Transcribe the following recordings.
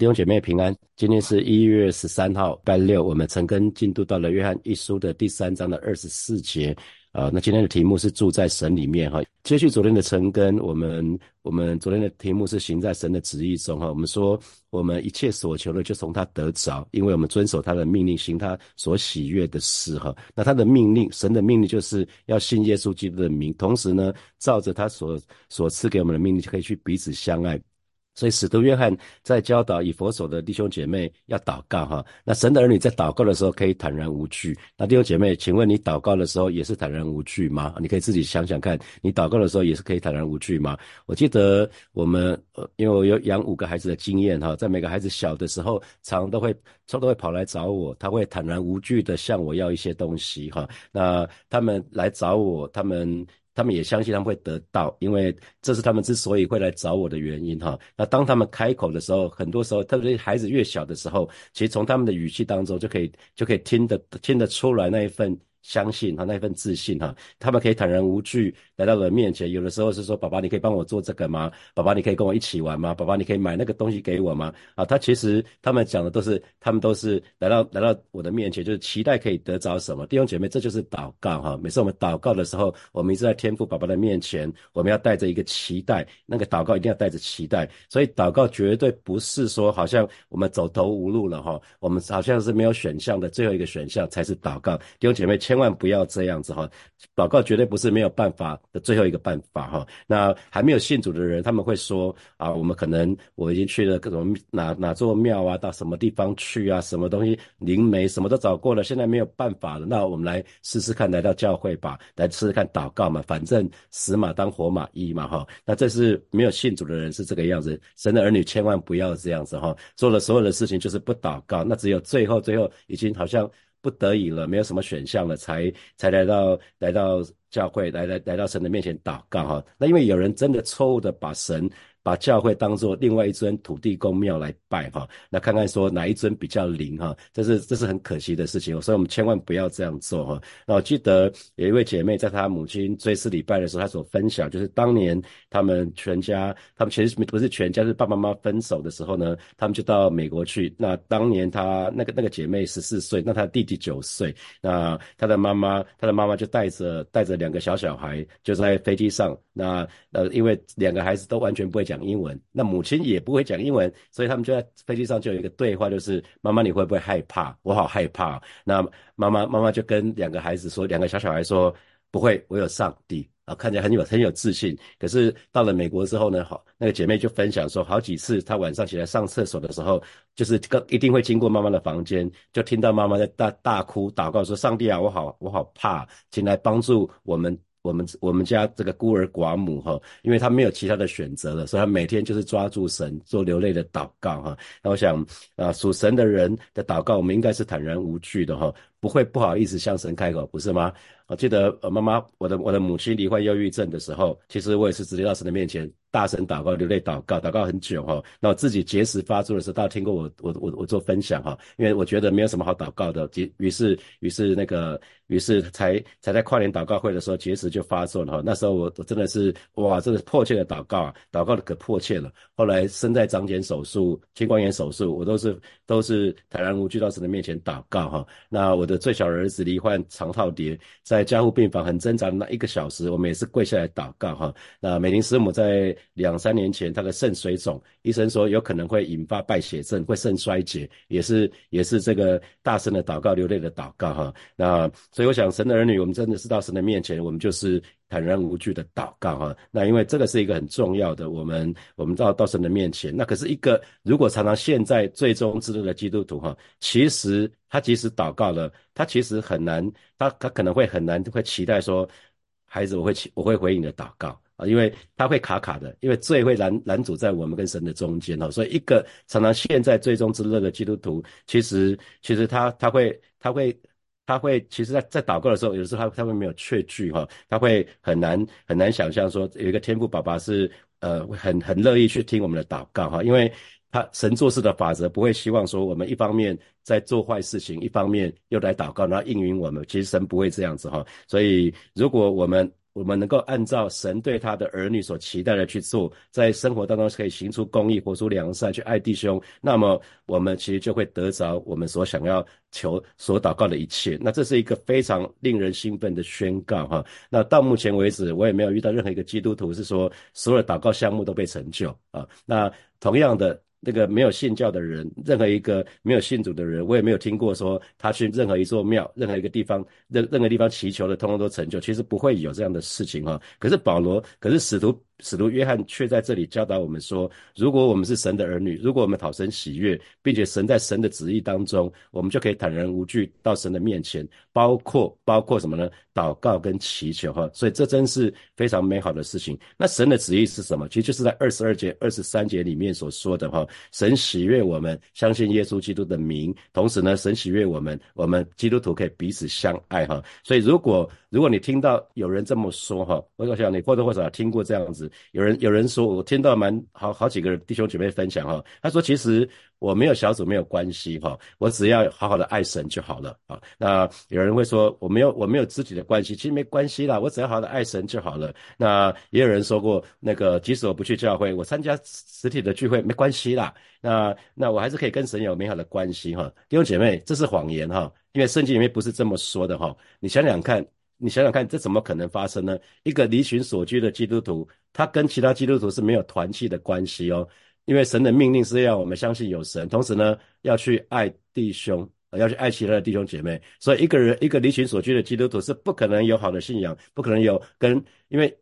弟兄姐妹平安，今天是一月十三号，拜六，我们陈根进度到了约翰一书的第三章的二十四节。啊，那今天的题目是住在神里面哈。接续昨天的陈根，我们我们昨天的题目是行在神的旨意中哈。我们说我们一切所求的就从他得着，因为我们遵守他的命令，行他所喜悦的事哈。那他的命令，神的命令就是要信耶稣基督的名，同时呢，照着他所所赐给我们的命令，就可以去彼此相爱。所以，使徒约翰在教导以佛所的弟兄姐妹要祷告哈。那神的儿女在祷告的时候可以坦然无惧。那弟兄姐妹，请问你祷告的时候也是坦然无惧吗？你可以自己想想看，你祷告的时候也是可以坦然无惧吗？我记得我们呃，因为我有养五个孩子的经验哈，在每个孩子小的时候，常都会常都会跑来找我，他会坦然无惧的向我要一些东西哈。那他们来找我，他们。他们也相信他们会得到，因为这是他们之所以会来找我的原因哈。那当他们开口的时候，很多时候，特别是孩子越小的时候，其实从他们的语气当中就可以就可以听得听得出来那一份。相信哈那一份自信哈，他们可以坦然无惧来到了面前。有的时候是说：“爸爸，你可以帮我做这个吗？爸爸，你可以跟我一起玩吗？爸爸，你可以买那个东西给我吗？”啊，他其实他们讲的都是，他们都是来到来到我的面前，就是期待可以得着什么。弟兄姐妹，这就是祷告哈。每次我们祷告的时候，我们一直在天父爸爸的面前，我们要带着一个期待，那个祷告一定要带着期待。所以祷告绝对不是说好像我们走投无路了哈，我们好像是没有选项的最后一个选项才是祷告。弟兄姐妹。千万不要这样子哈，祷告绝对不是没有办法的最后一个办法哈。那还没有信主的人，他们会说啊，我们可能我已经去了各种哪哪座庙啊，到什么地方去啊，什么东西灵媒什么都找过了，现在没有办法了。那我们来试试看，来到教会吧，来试试看祷告嘛，反正死马当活马医嘛哈。那这是没有信主的人是这个样子，神的儿女千万不要这样子哈，做了所有的事情就是不祷告，那只有最后最后已经好像。不得已了，没有什么选项了，才才来到来到教会，来来来到神的面前祷告哈。那因为有人真的错误的把神。把教会当做另外一尊土地公庙来拜哈，那看看说哪一尊比较灵哈，这是这是很可惜的事情，所以我们千万不要这样做哈。那我记得有一位姐妹在她母亲追思礼拜的时候，她所分享就是当年他们全家，他们其实不是全家，是爸爸妈妈分手的时候呢，他们就到美国去。那当年她那个那个姐妹十四岁，那她弟弟九岁，那她的妈妈她的妈妈就带着带着两个小小孩就在飞机上，那呃因为两个孩子都完全不会。讲英文，那母亲也不会讲英文，所以他们就在飞机上就有一个对话，就是妈妈你会不会害怕？我好害怕。那妈妈妈妈就跟两个孩子说，两个小小孩说不会，我有上帝啊，看起来很有很有自信。可是到了美国之后呢，好，那个姐妹就分享说，好几次她晚上起来上厕所的时候，就是个一定会经过妈妈的房间，就听到妈妈在大大哭祷告说，上帝啊，我好我好怕，请来帮助我们。我们我们家这个孤儿寡母哈，因为他没有其他的选择了，所以他每天就是抓住神做流泪的祷告哈。那我想啊，属神的人的祷告，我们应该是坦然无惧的哈，不会不好意思向神开口，不是吗？我记得呃，妈妈，我的我的母亲罹患忧郁症的时候，其实我也是直接到神的面前。大声祷告，流泪祷告，祷告很久哈。那我自己结石发作的时候，大家听过我我我我做分享哈，因为我觉得没有什么好祷告的，结于是于是那个于是才才在跨年祷告会的时候结石就发作了哈。那时候我我真的是哇，真的迫切的祷告啊，祷告的可迫切了。后来身在长茧手术、青光眼手术，我都是都是坦然无惧到神的面前祷告哈。那我的最小儿子罹患肠套叠，在加护病房很挣扎的那一个小时，我们也是跪下来祷告哈。那美玲师母在。两三年前，她的肾水肿，医生说有可能会引发败血症，会肾衰竭，也是也是这个大声的祷告、流泪的祷告哈。那所以我想，神的儿女，我们真的是到神的面前，我们就是坦然无惧的祷告哈。那因为这个是一个很重要的，我们我们到到神的面前，那可是一个如果常常现在最终之路的基督徒哈，其实他即使祷告了，他其实很难，他他可能会很难会期待说，孩子，我会我会回应你的祷告。啊，因为他会卡卡的，因为罪会拦拦阻在我们跟神的中间哦，所以一个常常陷在最终之乐的基督徒，其实其实他他会他会他会，其实在在祷告的时候，有时候他他会没有确据哈，他会很难很难想象说有一个天赋爸爸是呃很很乐意去听我们的祷告哈，因为。他神做事的法则不会希望说我们一方面在做坏事情，一方面又来祷告，然后应允我们。其实神不会这样子哈。所以如果我们我们能够按照神对他的儿女所期待的去做，在生活当中可以行出公义，活出良善，去爱弟兄，那么我们其实就会得着我们所想要求、所祷告的一切。那这是一个非常令人兴奋的宣告哈。那到目前为止，我也没有遇到任何一个基督徒是说所有祷告项目都被成就啊。那同样的。那个没有信教的人，任何一个没有信主的人，我也没有听过说他去任何一座庙、任何一个地方、任任何地方祈求的，通通都成就。其实不会有这样的事情哈。可是保罗，可是使徒。使徒约翰却在这里教导我们说：如果我们是神的儿女，如果我们讨神喜悦，并且神在神的旨意当中，我们就可以坦然无惧到神的面前，包括包括什么呢？祷告跟祈求哈。所以这真是非常美好的事情。那神的旨意是什么？其实就是在二十二节、二十三节里面所说的哈。神喜悦我们相信耶稣基督的名，同时呢，神喜悦我们，我们基督徒可以彼此相爱哈。所以如果如果你听到有人这么说哈，我想你或多或少听过这样子。有人有人说，我听到蛮好好几个弟兄姐妹分享哈，他说其实我没有小组没有关系哈，我只要好好的爱神就好了啊。那有人会说我没有我没有肢体的关系，其实没关系啦，我只要好好的爱神就好了。那也有人说过，那个即使我不去教会，我参加实体的聚会没关系啦。那那我还是可以跟神有美好的关系哈。弟兄姐妹，这是谎言哈，因为圣经里面不是这么说的哈。你想想看。你想想看，这怎么可能发生呢？一个离群所居的基督徒，他跟其他基督徒是没有团契的关系哦。因为神的命令是要我们相信有神，同时呢，要去爱弟兄，要去爱其他的弟兄姐妹。所以，一个人一个离群所居的基督徒是不可能有好的信仰，不可能有跟，因为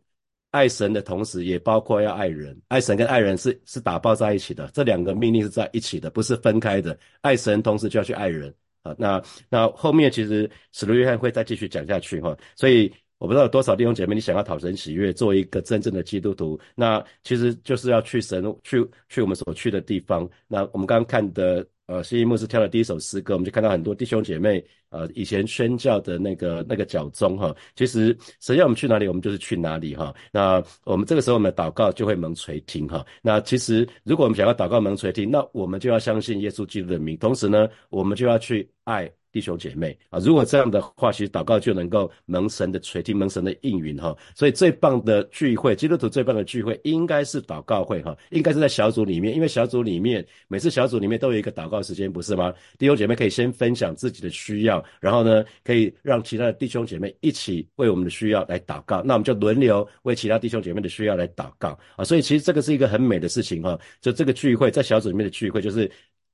爱神的同时，也包括要爱人。爱神跟爱人是是打包在一起的，这两个命令是在一起的，不是分开的。爱神同时就要去爱人。啊，那那后面其实使徒约翰会再继续讲下去哈，所以我不知道有多少弟兄姐妹，你想要讨神喜悦，做一个真正的基督徒，那其实就是要去神去去我们所去的地方。那我们刚刚看的。呃，西牧师跳的第一首诗歌，我们就看到很多弟兄姐妹，呃，以前宣教的那个那个脚宗哈，其实神要我们去哪里，我们就是去哪里哈。那我们这个时候我们的祷告就会蒙垂听哈。那其实如果我们想要祷告蒙垂听，那我们就要相信耶稣基督的名，同时呢，我们就要去爱。弟兄姐妹啊，如果这样的话，其实祷告就能够蒙神的垂听，蒙神的应允哈。所以最棒的聚会，基督徒最棒的聚会，应该是祷告会哈，应该是在小组里面，因为小组里面每次小组里面都有一个祷告时间，不是吗？弟兄姐妹可以先分享自己的需要，然后呢，可以让其他的弟兄姐妹一起为我们的需要来祷告。那我们就轮流为其他弟兄姐妹的需要来祷告啊。所以其实这个是一个很美的事情哈。就这个聚会在小组里面的聚会，就是。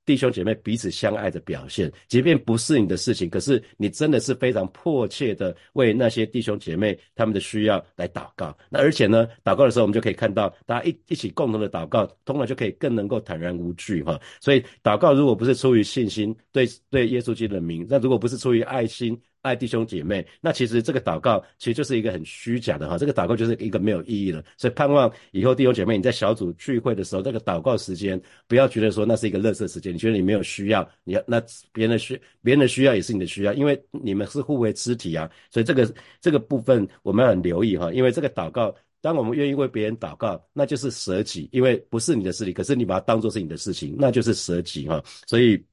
弟兄姐妹彼此相爱的表现，即便不是你的事情，可是你真的是非常迫切的为那些弟兄姐妹他们的需要来祷告。那而且呢，祷告的时候我们就可以看到，大家一一起共同的祷告，通常就可以更能够坦然无惧哈。所以祷告如果不是出于信心，对对耶稣基督的名，那如果不是出于爱心。爱弟兄姐妹，那其实这个祷告其实就是一个很虚假的哈，这个祷告就是一个没有意义了。所以盼望以后弟兄姐妹你在小组聚会的时候，这个祷告时间不要觉得说那是一个乐色时间，你觉得你没有需要，你要那别人的需别人的需要也是你的需要，因为你们是互为肢体啊。所以这个这个部分我们要很留意哈，因为这个祷告，当我们愿意为别人祷告，那就是舍己，因为不是你的事情，可是你把它当做是你的事情，那就是舍己哈。所以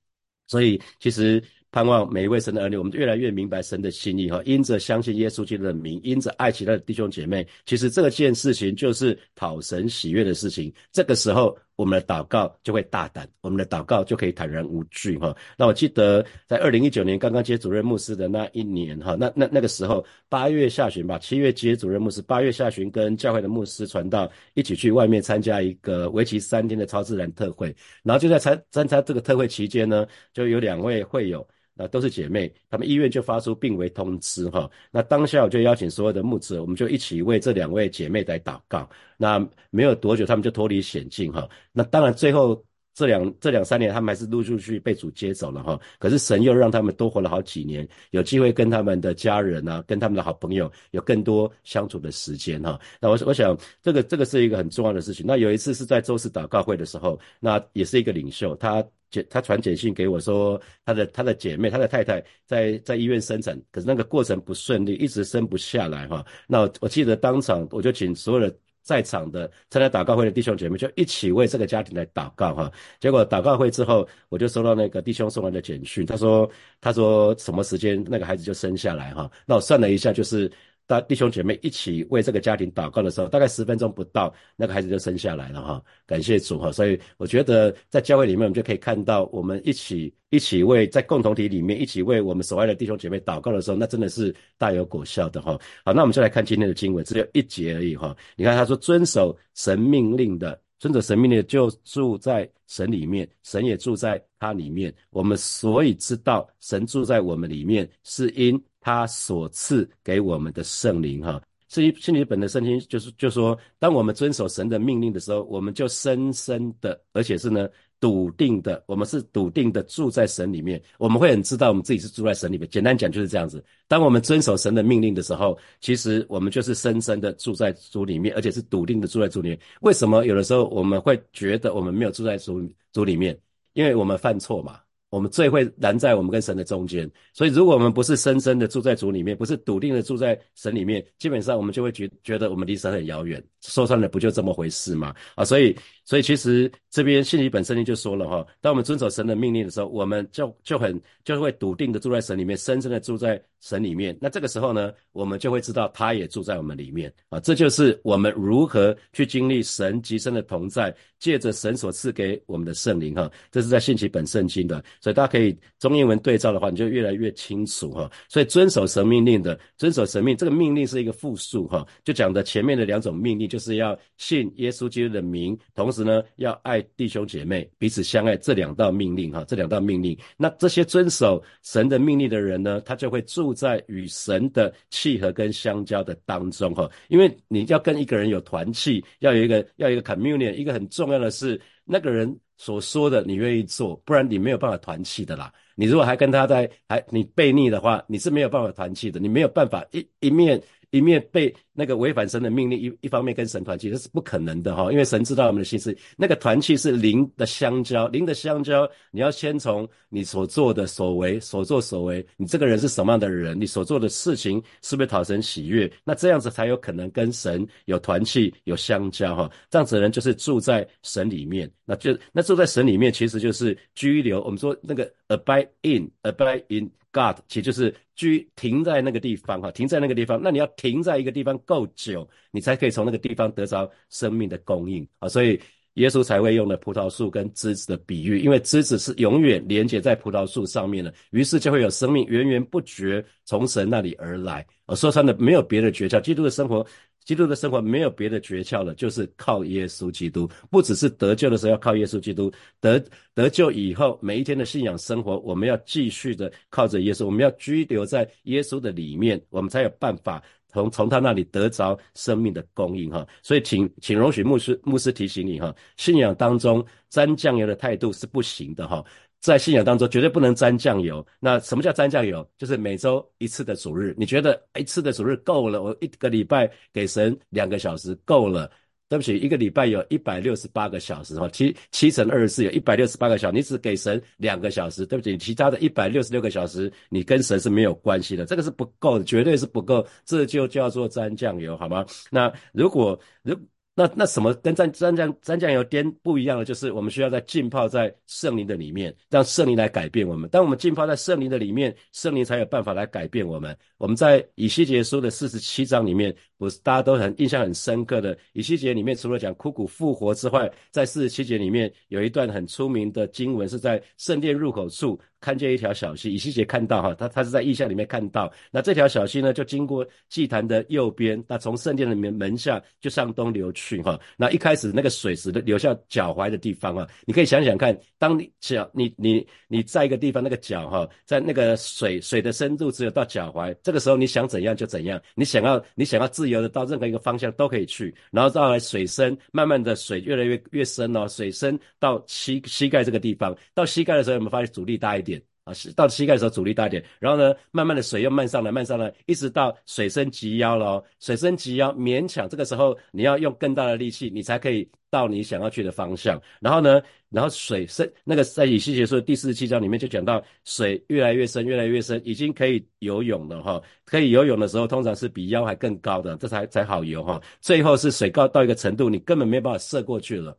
所以其实。盼望每一位神的儿女，我们越来越明白神的心意哈。因着相信耶稣基督的名，因着爱其他的弟兄姐妹，其实这件事情就是讨神喜悦的事情。这个时候，我们的祷告就会大胆，我们的祷告就可以坦然无惧哈。那我记得在二零一九年刚刚接主任牧师的那一年哈，那那那个时候八月下旬吧，七月接主任牧师，八月下旬跟教会的牧师传道一起去外面参加一个为期三天的超自然特会，然后就在参参加这个特会期间呢，就有两位会友。那都是姐妹，他们医院就发出病危通知哈。那当下我就邀请所有的牧者，我们就一起为这两位姐妹来祷告。那没有多久，他们就脱离险境哈。那当然最后这两这两三年，他们还是陆陆续续被主接走了哈。可是神又让他们多活了好几年，有机会跟他们的家人啊，跟他们的好朋友有更多相处的时间哈。那我我想这个这个是一个很重要的事情。那有一次是在周四祷告会的时候，那也是一个领袖他。简他传简讯给我说，他的他的姐妹，他的太太在在医院生产，可是那个过程不顺利，一直生不下来哈。那我记得当场我就请所有的在场的参加祷告会的弟兄姐妹，就一起为这个家庭来祷告哈。结果祷告会之后，我就收到那个弟兄送来的简讯，他说他说什么时间那个孩子就生下来哈。那我算了一下，就是。大弟兄姐妹一起为这个家庭祷告的时候，大概十分钟不到，那个孩子就生下来了哈。感谢主哈。所以我觉得在教会里面，我们就可以看到，我们一起一起为在共同体里面一起为我们所爱的弟兄姐妹祷告的时候，那真的是大有果效的哈。好，那我们就来看今天的经文，只有一节而已哈。你看他说遵守神命令的。遵守神命令就住在神里面，神也住在他里面。我们所以知道神住在我们里面，是因他所赐给我们的圣灵。哈，至于心理本的圣经，就是就说，当我们遵守神的命令的时候，我们就深深的，而且是呢。笃定的，我们是笃定的住在神里面，我们会很知道我们自己是住在神里面。简单讲就是这样子。当我们遵守神的命令的时候，其实我们就是深深的住在主里面，而且是笃定的住在主里面。为什么有的时候我们会觉得我们没有住在主主里面？因为我们犯错嘛。我们最会拦在我们跟神的中间，所以如果我们不是深深的住在主里面，不是笃定的住在神里面，基本上我们就会觉觉得我们离神很遥远。说穿了，不就这么回事吗？啊，所以，所以其实这边信息本身就说了哈，当我们遵守神的命令的时候，我们就就很就会笃定的住在神里面，深深的住在神里面。那这个时候呢，我们就会知道他也住在我们里面啊。这就是我们如何去经历神极深的同在，借着神所赐给我们的圣灵哈。这是在信息本圣经的。所以大家可以中英文对照的话，你就越来越清楚哈。所以遵守神命令的，遵守神命，这个命令是一个复数哈，就讲的前面的两种命令，就是要信耶稣基督的名，同时呢要爱弟兄姐妹，彼此相爱，这两道命令哈，这两道命令。那这些遵守神的命令的人呢，他就会住在与神的契合跟相交的当中哈。因为你要跟一个人有团契，要有一个要一个 communion，一个很重要的是那个人。所说的你愿意做，不然你没有办法团契的啦。你如果还跟他在还你背逆的话，你是没有办法团契的，你没有办法一一面。一面被那个违反神的命令，一一方面跟神团契，这是不可能的哈，因为神知道我们的心思。那个团契是灵的相交，灵的相交，你要先从你所做的所为、所作所为，你这个人是什么样的人，你所做的事情是不是讨神喜悦？那这样子才有可能跟神有团契、有相交哈。这样子的人就是住在神里面，那就那住在神里面，其实就是居留。我们说那个 abide in，abide in。God，其实就是居停在那个地方哈，停在那个地方。那你要停在一个地方够久，你才可以从那个地方得着生命的供应啊。所以耶稣才会用的葡萄树跟枝子的比喻，因为枝子是永远连接在葡萄树上面的，于是就会有生命源源不绝从神那里而来。啊，说穿了没有别的诀窍，基督的生活。基督的生活没有别的诀窍了，就是靠耶稣基督。不只是得救的时候要靠耶稣基督，得得救以后每一天的信仰生活，我们要继续的靠着耶稣，我们要居留在耶稣的里面，我们才有办法从从他那里得着生命的供应哈。所以，请请容许牧师牧师提醒你哈，信仰当中沾酱油的态度是不行的哈。在信仰当中，绝对不能沾酱油。那什么叫沾酱油？就是每周一次的主日，你觉得一次的主日够了？我一个礼拜给神两个小时够了？对不起，一个礼拜有一百六十八个小时哈，七七乘二十四有一百六十八个小时，你只给神两个小时，对不起，其他的一百六十六个小时你跟神是没有关系的，这个是不够的，绝对是不够，这就叫做沾酱油，好吗？那如果如那那什么跟蘸蘸酱蘸酱油颠不一样的，就是我们需要在浸泡在圣灵的里面，让圣灵来改变我们。当我们浸泡在圣灵的里面，圣灵才有办法来改变我们。我们在以西结书的四十七章里面，不是大家都很印象很深刻的。以西结里面除了讲枯骨复活之外，在四十七节里面有一段很出名的经文，是在圣殿入口处。看见一条小溪，以西结看到哈，他他是在意象里面看到，那这条小溪呢，就经过祭坛的右边，那从圣殿的门门下就向东流去哈。那一开始那个水是流向脚踝的地方啊，你可以想想看，当你脚你你你在一个地方那个脚哈，在那个水水的深度只有到脚踝，这个时候你想怎样就怎样，你想要你想要自由的到任何一个方向都可以去，然后到了水深，慢慢的水越来越越深哦，水深到膝膝盖这个地方，到膝盖的时候，有没有发现阻力大一点？啊，到膝盖的时候阻力大一点，然后呢，慢慢的水又漫上来，漫上来，一直到水深及腰了哦。水深及腰，勉强这个时候你要用更大的力气，你才可以到你想要去的方向。然后呢，然后水深那个在以西结书第四十七章里面就讲到水越来越深，越来越深，已经可以游泳了哈。可以游泳的时候，通常是比腰还更高的，这才才好游哈。最后是水高到一个程度，你根本没办法射过去了。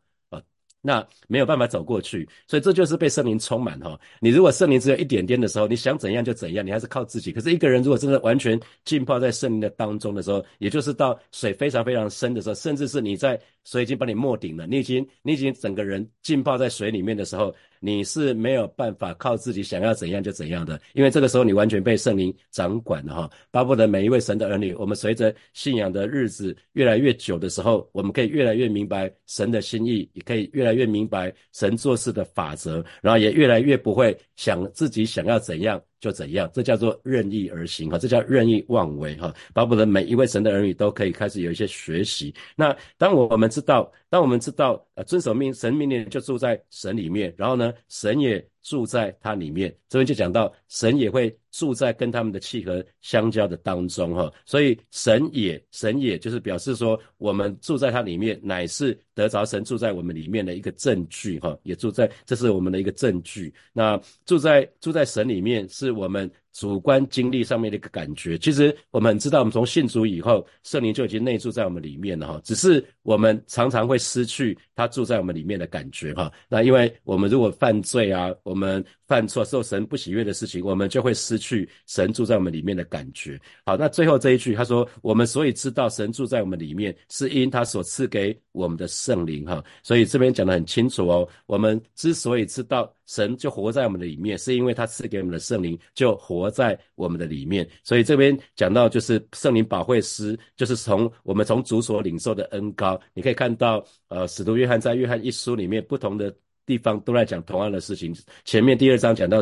那没有办法走过去，所以这就是被圣灵充满哈。你如果圣灵只有一点点的时候，你想怎样就怎样，你还是靠自己。可是一个人如果真的完全浸泡在圣灵的当中的时候，也就是到水非常非常深的时候，甚至是你在水已经把你没顶了，你已经你已经整个人浸泡在水里面的时候。你是没有办法靠自己想要怎样就怎样的，因为这个时候你完全被圣灵掌管了哈。巴不得每一位神的儿女，我们随着信仰的日子越来越久的时候，我们可以越来越明白神的心意，也可以越来越明白神做事的法则，然后也越来越不会想自己想要怎样。就怎样，这叫做任意而行哈，这叫任意妄为哈。巴不得每一位神的儿女都可以开始有一些学习。那当我们知道，当我们知道，呃，遵守命神命令就住在神里面，然后呢，神也。住在它里面，这边就讲到神也会住在跟他们的契合相交的当中哈，所以神也神也就是表示说我们住在它里面，乃是得着神住在我们里面的一个证据哈，也住在这是我们的一个证据。那住在住在神里面是我们。主观经历上面的一个感觉，其实我们知道，我们从信主以后，圣灵就已经内住在我们里面了哈。只是我们常常会失去他住在我们里面的感觉哈。那因为我们如果犯罪啊，我们犯错受神不喜悦的事情，我们就会失去神住在我们里面的感觉。好，那最后这一句他说，我们所以知道神住在我们里面，是因他所赐给我们的圣灵哈。所以这边讲得很清楚哦，我们之所以知道。神就活在我们的里面，是因为他赐给我们的圣灵就活在我们的里面。所以这边讲到就是圣灵保惠师，就是从我们从主所领受的恩高。你可以看到，呃，使徒约翰在约翰一书里面不同的地方都在讲同样的事情。前面第二章讲到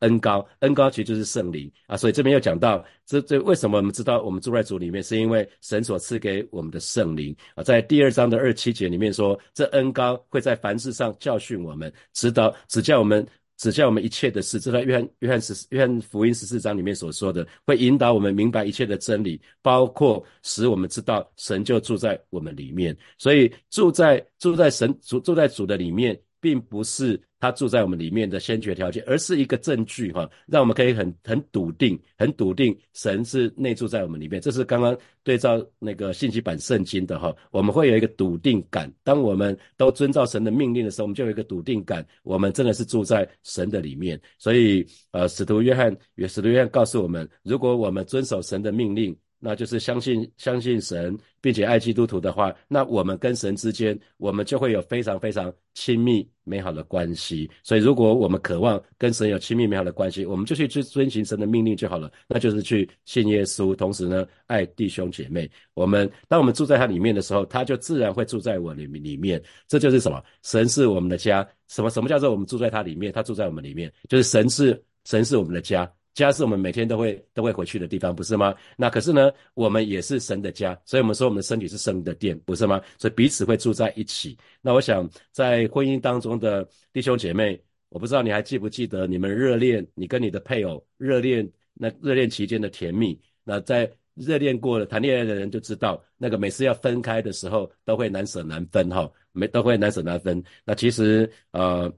恩高，恩高其实就是圣灵啊。所以这边又讲到这这为什么我们知道我们住在主里面，是因为神所赐给我们的圣灵啊。在第二章的二七节里面说，这恩高会在凡事上教训我们，指导指教我们。指教我们一切的事，这在约翰约翰十约翰福音十四章里面所说的，会引导我们明白一切的真理，包括使我们知道神就住在我们里面。所以住在住在神住住在主的里面，并不是。他住在我们里面的先决条件，而是一个证据哈，让我们可以很很笃定、很笃定神是内住在我们里面。这是刚刚对照那个信息版圣经的哈，我们会有一个笃定感。当我们都遵照神的命令的时候，我们就有一个笃定感，我们真的是住在神的里面。所以，呃，使徒约翰，使徒约翰告诉我们，如果我们遵守神的命令。那就是相信相信神，并且爱基督徒的话，那我们跟神之间，我们就会有非常非常亲密美好的关系。所以，如果我们渴望跟神有亲密美好的关系，我们就去去遵循神的命令就好了。那就是去信耶稣，同时呢，爱弟兄姐妹。我们当我们住在他里面的时候，他就自然会住在我里面里面。这就是什么？神是我们的家。什么什么叫做我们住在他里面？他住在我们里面，就是神是神是我们的家。家是我们每天都会都会回去的地方，不是吗？那可是呢，我们也是神的家，所以我们说我们的身体是神的殿，不是吗？所以彼此会住在一起。那我想在婚姻当中的弟兄姐妹，我不知道你还记不记得你们热恋，你跟你的配偶热恋那热恋期间的甜蜜。那在热恋过了谈恋爱的人就知道，那个每次要分开的时候都会难舍难分哈，没都会难舍难分。那其实呃。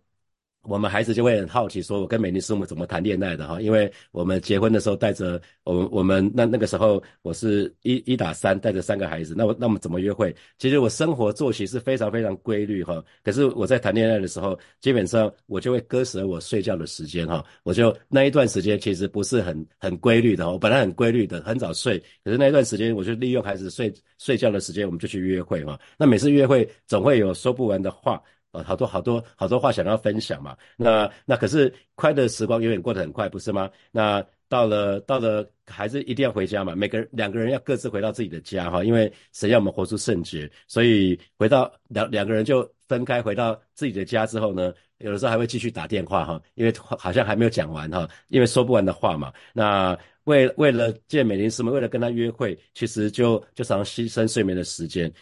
我们孩子就会很好奇，说我跟美丽师母怎么谈恋爱的哈？因为我们结婚的时候带着我们，我们那那个时候我是一一打三带着三个孩子，那我那我们怎么约会？其实我生活作息是非常非常规律哈。可是我在谈恋爱的时候，基本上我就会割舍我睡觉的时间哈。我就那一段时间其实不是很很规律的，我本来很规律的，很早睡，可是那一段时间我就利用孩子睡睡觉的时间，我们就去约会哈。那每次约会总会有说不完的话。好多好多好多话想要分享嘛，那那可是快乐时光永远过得很快，不是吗？那到了到了还是一定要回家嘛，每个人两个人要各自回到自己的家哈，因为神要我们活出圣洁，所以回到两两个人就分开回到自己的家之后呢，有的时候还会继续打电话哈，因为好像还没有讲完哈，因为说不完的话嘛。那为为了见美玲师妹，为了跟她约会，其实就就常牺牲睡眠的时间。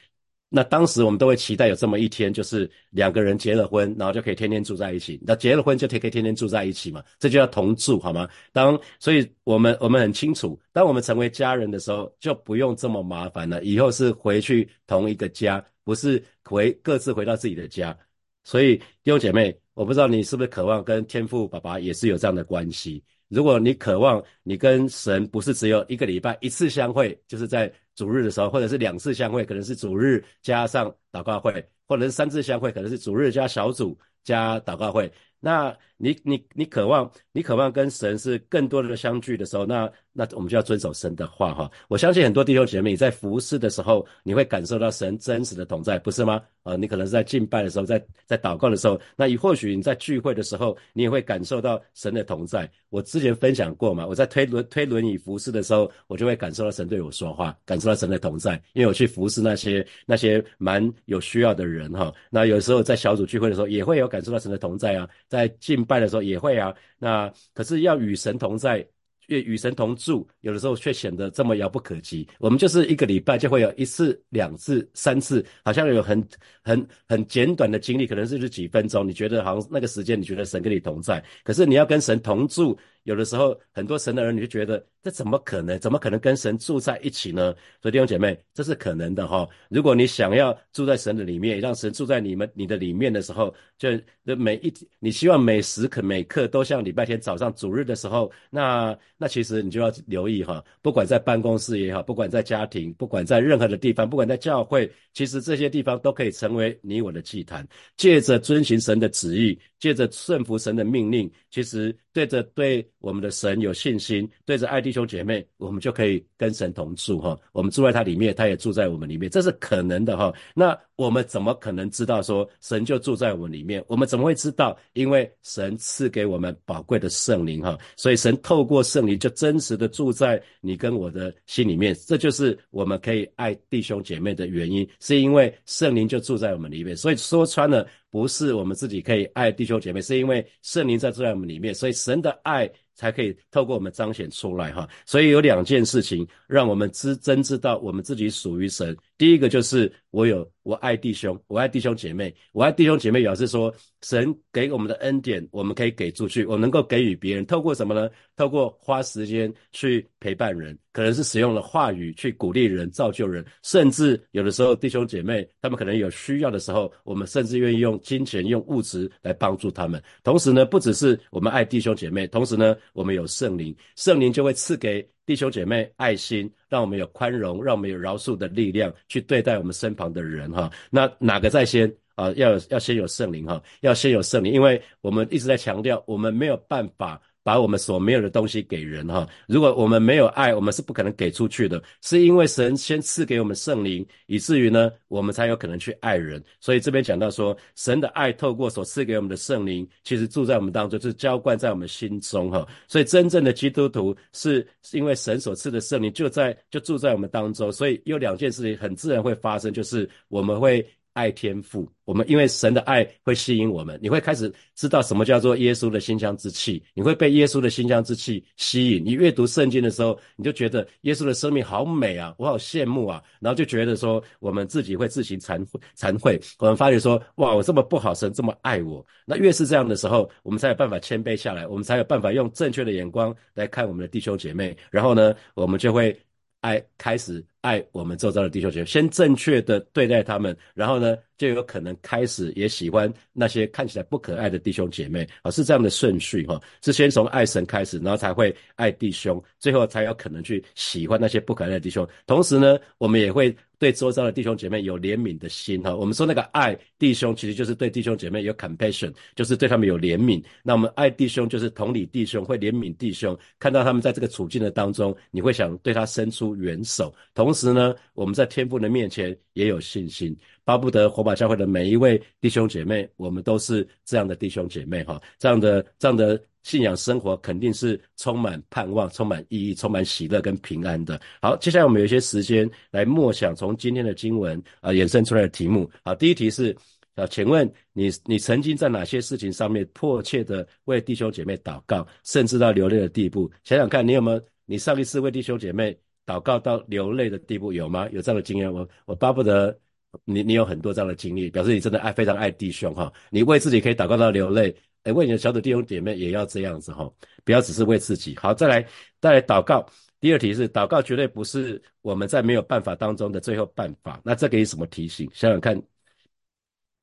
那当时我们都会期待有这么一天，就是两个人结了婚，然后就可以天天住在一起。那结了婚就可以天天住在一起嘛？这就叫同住，好吗？当所以我们我们很清楚，当我们成为家人的时候，就不用这么麻烦了。以后是回去同一个家，不是回各自回到自己的家。所以弟兄姐妹，我不知道你是不是渴望跟天父爸爸也是有这样的关系。如果你渴望你跟神不是只有一个礼拜一次相会，就是在主日的时候，或者是两次相会，可能是主日加上祷告会，或者是三次相会，可能是主日加小组加祷告会。那你你你渴望你渴望跟神是更多的相聚的时候，那那我们就要遵守神的话哈。我相信很多弟兄姐妹你在服侍的时候，你会感受到神真实的同在，不是吗？啊，你可能是在敬拜的时候，在在祷告的时候，那你或许你在聚会的时候，你也会感受到神的同在。我之前分享过嘛，我在推轮推轮椅服侍的时候，我就会感受到神对我说话，感受到神的同在，因为我去服侍那些那些蛮有需要的人哈。那有时候在小组聚会的时候，也会有感受到神的同在啊。在敬拜的时候也会啊，那可是要与神同在。与与神同住，有的时候却显得这么遥不可及。我们就是一个礼拜就会有一次、两次、三次，好像有很很很简短的经历，可能就是几分钟。你觉得好像那个时间，你觉得神跟你同在，可是你要跟神同住。有的时候，很多神的儿女就觉得这怎么可能？怎么可能跟神住在一起呢？所以弟兄姐妹，这是可能的哈。如果你想要住在神的里面，让神住在你们你的里面的时候，就的每一你希望每时刻每刻都像礼拜天早上主日的时候，那那其实你就要留意哈。不管在办公室也好，不管在家庭，不管在任何的地方，不管在教会，其实这些地方都可以成为你我的祭坛。借着遵循神的旨意，借着顺服神的命令，其实对着对。我们的神有信心，对着爱弟兄姐妹，我们就可以跟神同住哈。我们住在他里面，他也住在我们里面，这是可能的哈。那我们怎么可能知道说神就住在我们里面？我们怎么会知道？因为神赐给我们宝贵的圣灵哈，所以神透过圣灵就真实的住在你跟我的心里面。这就是我们可以爱弟兄姐妹的原因，是因为圣灵就住在我们里面。所以说穿了，不是我们自己可以爱地球姐妹，是因为圣灵在住在我们里面。所以神的爱。才可以透过我们彰显出来哈，所以有两件事情让我们知真知道我们自己属于神。第一个就是我有我爱弟兄，我爱弟兄姐妹，我爱弟兄姐妹表示说神给我们的恩典，我们可以给出去，我能够给予别人。透过什么呢？透过花时间去陪伴人，可能是使用了话语去鼓励人、造就人，甚至有的时候弟兄姐妹他们可能有需要的时候，我们甚至愿意用金钱、用物质来帮助他们。同时呢，不只是我们爱弟兄姐妹，同时呢，我们有圣灵，圣灵就会赐给。弟兄姐妹，爱心让我们有宽容，让我们有饶恕的力量去对待我们身旁的人哈。那哪个在先啊？要要先有圣灵哈，要先有圣灵，因为我们一直在强调，我们没有办法。把我们所没有的东西给人哈，如果我们没有爱，我们是不可能给出去的。是因为神先赐给我们圣灵，以至于呢，我们才有可能去爱人。所以这边讲到说，神的爱透过所赐给我们的圣灵，其实住在我们当中，是浇灌在我们心中哈。所以真正的基督徒是因为神所赐的圣灵就在就住在我们当中，所以有两件事情很自然会发生，就是我们会。爱天赋，我们因为神的爱会吸引我们，你会开始知道什么叫做耶稣的馨香之气，你会被耶稣的馨香之气吸引。你阅读圣经的时候，你就觉得耶稣的生命好美啊，我好羡慕啊，然后就觉得说我们自己会自行惭愧，惭愧。我们发觉说，哇，我这么不好，神这么爱我。那越是这样的时候，我们才有办法谦卑下来，我们才有办法用正确的眼光来看我们的弟兄姐妹，然后呢，我们就会爱开始。爱我们周遭的弟兄姐妹，先正确的对待他们，然后呢，就有可能开始也喜欢那些看起来不可爱的弟兄姐妹啊，是这样的顺序哈，是先从爱神开始，然后才会爱弟兄，最后才有可能去喜欢那些不可爱的弟兄。同时呢，我们也会对周遭的弟兄姐妹有怜悯的心哈。我们说那个爱弟兄，其实就是对弟兄姐妹有 compassion，就是对他们有怜悯。那我们爱弟兄，就是同理弟兄，会怜悯弟兄，看到他们在这个处境的当中，你会想对他伸出援手，同。同时呢，我们在天父的面前也有信心，巴不得火把教会的每一位弟兄姐妹，我们都是这样的弟兄姐妹哈，这样的这样的信仰生活肯定是充满盼望、充满意义、充满喜乐跟平安的。好，接下来我们有一些时间来默想从今天的经文啊衍生出来的题目。好，第一题是啊，请问你你曾经在哪些事情上面迫切的为弟兄姐妹祷告，甚至到流泪的地步？想想看你有没有你上一次为弟兄姐妹。祷告到流泪的地步有吗？有这样的经验我我巴不得你你有很多这样的经历，表示你真的爱非常爱弟兄哈。你为自己可以祷告到流泪，哎，为你的小组弟兄姐妹也要这样子哈，不要只是为自己。好，再来再来祷告。第二题是祷告绝对不是我们在没有办法当中的最后办法。那这给你什么提醒？想想看。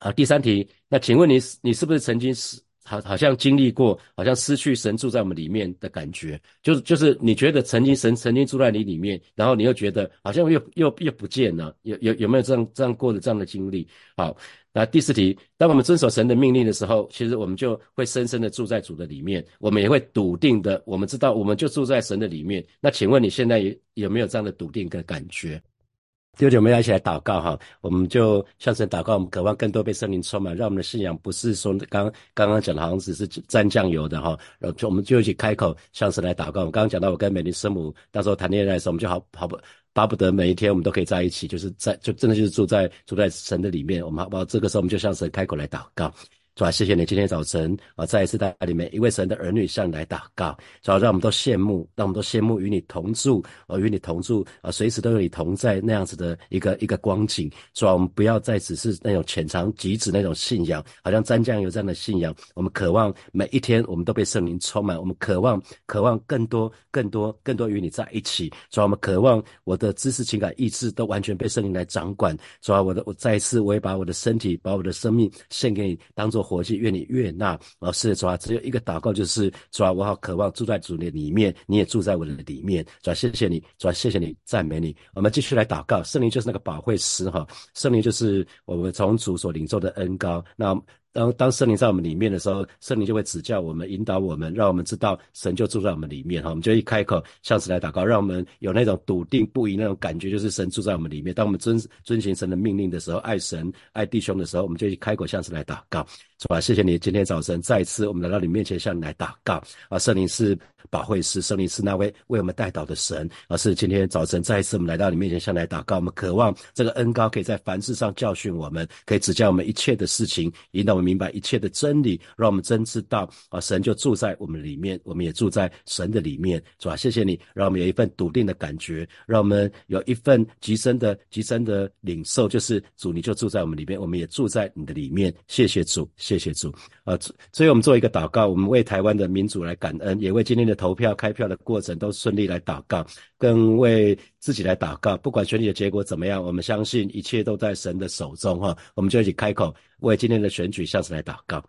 好，第三题，那请问你你是不是曾经是好，好像经历过，好像失去神住在我们里面的感觉，就是就是你觉得曾经神曾经住在你里面，然后你又觉得好像又又又不见了，有有有没有这样这样过的这样的经历？好，那第四题，当我们遵守神的命令的时候，其实我们就会深深的住在主的里面，我们也会笃定的，我们知道我们就住在神的里面。那请问你现在有有没有这样的笃定的感觉？弟兄姐妹，要一起来祷告哈，我们就向神祷告，我们渴望更多被圣灵充满，让我们的信仰不是说刚刚刚讲的，好像只是沾酱油的哈。然后就我们就一起开口向神来祷告。我们刚刚讲到，我跟美丽师母那时候谈恋爱的时候，我们就好好不巴不得每一天我们都可以在一起，就是在就真的就是住在住在神的里面。我们好不好？这个时候我们就向神开口来祷告。主啊，谢谢你今天早晨啊，再一次带领每一位神的儿女向你来祷告。主啊，让我们都羡慕，让我们都羡慕与你同住，啊，与你同住啊，随时都有你同在那样子的一个一个光景。主啊，我们不要再只是那种浅尝即止那种信仰，好像沾酱油这样的信仰。我们渴望每一天我们都被圣灵充满，我们渴望渴望更多更多更多与你在一起。主啊，我们渴望我的知识、情感、意志都完全被圣灵来掌管。主啊，我的我再一次我也把我的身体、把我的生命献给你，当做。活祭，愿你悦纳。老师，主啊，只有一个祷告，就是主啊，我好渴望住在主的里面，你也住在我的里面。主啊，谢谢你，主啊，谢谢你，赞美你。我们继续来祷告。圣灵就是那个保惠师哈，圣灵就是我们从主所领受的恩高。那。当当圣灵在我们里面的时候，圣灵就会指教我们、引导我们，让我们知道神就住在我们里面哈。我们就一开口向神来祷告，让我们有那种笃定不移那种感觉，就是神住在我们里面。当我们遵遵循神的命令的时候，爱神爱弟兄的时候，我们就一开口向神来祷告。是吧？谢谢你，今天早晨再一次我们来到你面前向你来祷告啊！圣灵是保惠师，圣灵是那位为我们带导的神，而是今天早晨再一次我们来到你面前向你来祷告。我们渴望这个恩高可以在凡事上教训我们，可以指教我们一切的事情，引导我们明白一切的真理，让我们真知道啊！神就住在我们里面，我们也住在神的里面，是吧？谢谢你，让我们有一份笃定的感觉，让我们有一份极深的极深的领受，就是主你就住在我们里面，我们也住在你的里面。谢谢主。谢谢谢主啊！所以我们做一个祷告，我们为台湾的民主来感恩，也为今天的投票开票的过程都顺利来祷告，更为自己来祷告。不管选举的结果怎么样，我们相信一切都在神的手中哈！我们就一起开口为今天的选举下次来祷告。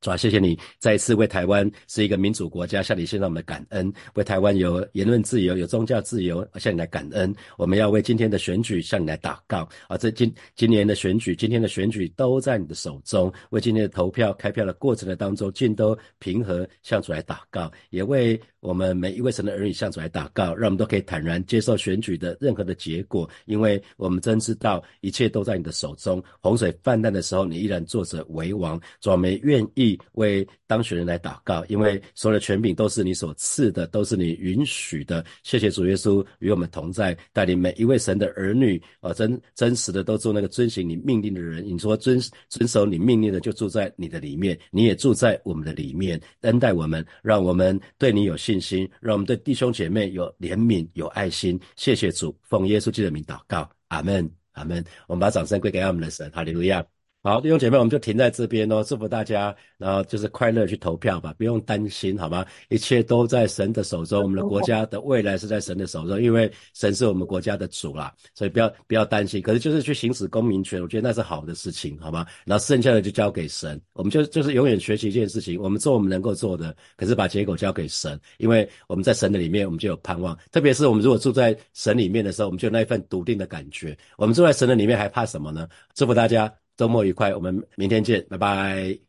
主啊，谢谢你再一次为台湾是一个民主国家向你献上我们的感恩，为台湾有言论自由、有宗教自由向你来感恩。我们要为今天的选举向你来祷告啊！这今今年的选举，今天的选举都在你的手中。为今天的投票开票的过程的当中，尽都平和向主来祷告，也为我们每一位神的儿女向主来祷告，让我们都可以坦然接受选举的任何的结果，因为我们真知道一切都在你的手中。洪水泛滥的时候，你依然坐着为王。主，我们愿意。为当选人来祷告，因为所有的权柄都是你所赐的，都是你允许的。谢谢主耶稣与我们同在，带领每一位神的儿女啊，真真实的都做那个遵行你命令的人。你说遵遵守你命令的，就住在你的里面，你也住在我们的里面，恩待我们，让我们对你有信信心，让我们对弟兄姐妹有怜悯、有爱心。谢谢主，奉耶稣基督的名祷告，阿门，阿门。我们把掌声归给我们的神，哈利路亚。好，弟兄姐妹，我们就停在这边哦。祝福大家，然后就是快乐去投票吧，不用担心，好吗？一切都在神的手中，我们的国家的未来是在神的手中，因为神是我们国家的主啦，所以不要不要担心。可是就是去行使公民权，我觉得那是好的事情，好吗？然后剩下的就交给神，我们就就是永远学习一件事情，我们做我们能够做的，可是把结果交给神，因为我们在神的里面，我们就有盼望。特别是我们如果住在神里面的时候，我们就有那一份笃定的感觉。我们住在神的里面，还怕什么呢？祝福大家。周末愉快，我们明天见，拜拜。